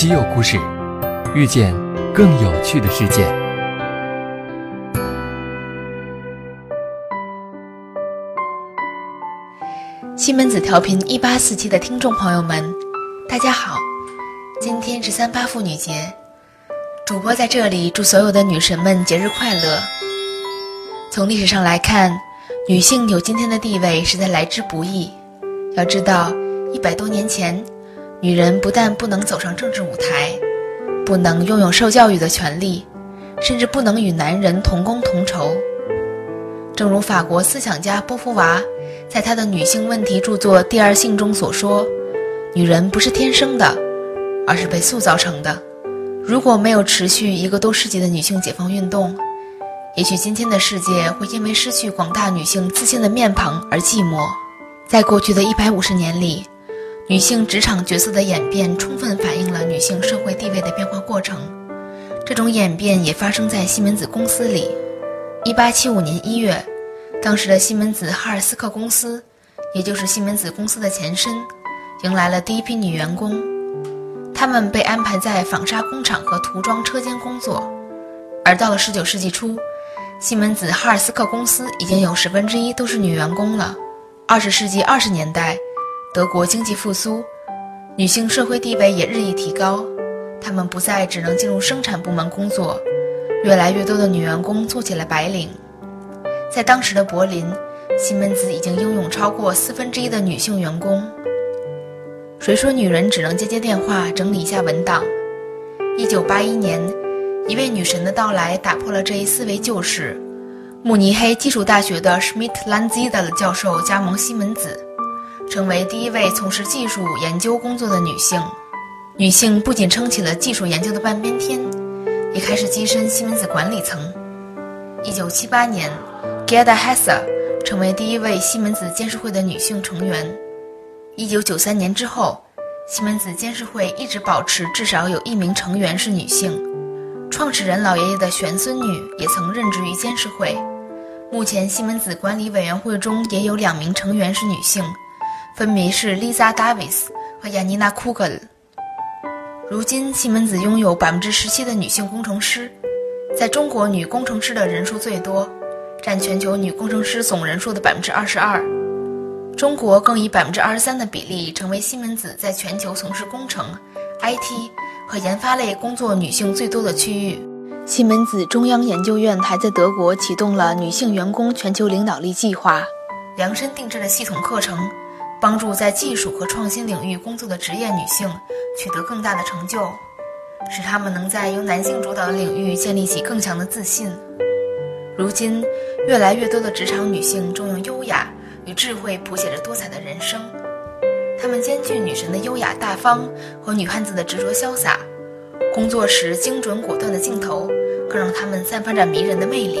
稀有故事，遇见更有趣的世界。西门子调频一八四七的听众朋友们，大家好！今天是三八妇女节，主播在这里祝所有的女神们节日快乐。从历史上来看，女性有今天的地位实在来之不易。要知道，一百多年前。女人不但不能走上政治舞台，不能拥有受教育的权利，甚至不能与男人同工同酬。正如法国思想家波伏娃在他的女性问题著作《第二性》中所说：“女人不是天生的，而是被塑造成的。”如果没有持续一个多世纪的女性解放运动，也许今天的世界会因为失去广大女性自信的面庞而寂寞。在过去的一百五十年里。女性职场角色的演变，充分反映了女性社会地位的变化过程。这种演变也发生在西门子公司里。一八七五年一月，当时的西门子哈尔斯克公司，也就是西门子公司的前身，迎来了第一批女员工。她们被安排在纺纱工厂和涂装车间工作。而到了十九世纪初，西门子哈尔斯克公司已经有十分之一都是女员工了。二十世纪二十年代。德国经济复苏，女性社会地位也日益提高。她们不再只能进入生产部门工作，越来越多的女员工做起了白领。在当时的柏林，西门子已经拥有超过四分之一的女性员工。谁说女人只能接接电话、整理一下文档？一九八一年，一位女神的到来打破了这一思维旧式。慕尼黑技术大学的 Schmidt Lanzida 教授加盟西门子。成为第一位从事技术研究工作的女性，女性不仅撑起了技术研究的半边天，也开始跻身西门子管理层。一九七八年，Gerda Hesse 成为第一位西门子监事会的女性成员。一九九三年之后，西门子监事会一直保持至少有一名成员是女性。创始人老爷爷的玄孙女也曾任职于监事会。目前，西门子管理委员会中也有两名成员是女性。分别是 Lisa Davis 和 Yanina Kugel。如今，西门子拥有百分之十七的女性工程师，在中国，女工程师的人数最多，占全球女工程师总人数的百分之二十二。中国更以百分之二十三的比例，成为西门子在全球从事工程、IT 和研发类工作女性最多的区域。西门子中央研究院还在德国启动了女性员工全球领导力计划，量身定制的系统课程。帮助在技术和创新领域工作的职业女性取得更大的成就，使她们能在由男性主导的领域建立起更强的自信。如今，越来越多的职场女性正用优雅与智慧谱写着多彩的人生。她们兼具女神的优雅大方和女汉子的执着潇洒，工作时精准果断的镜头更让她们散发着迷人的魅力。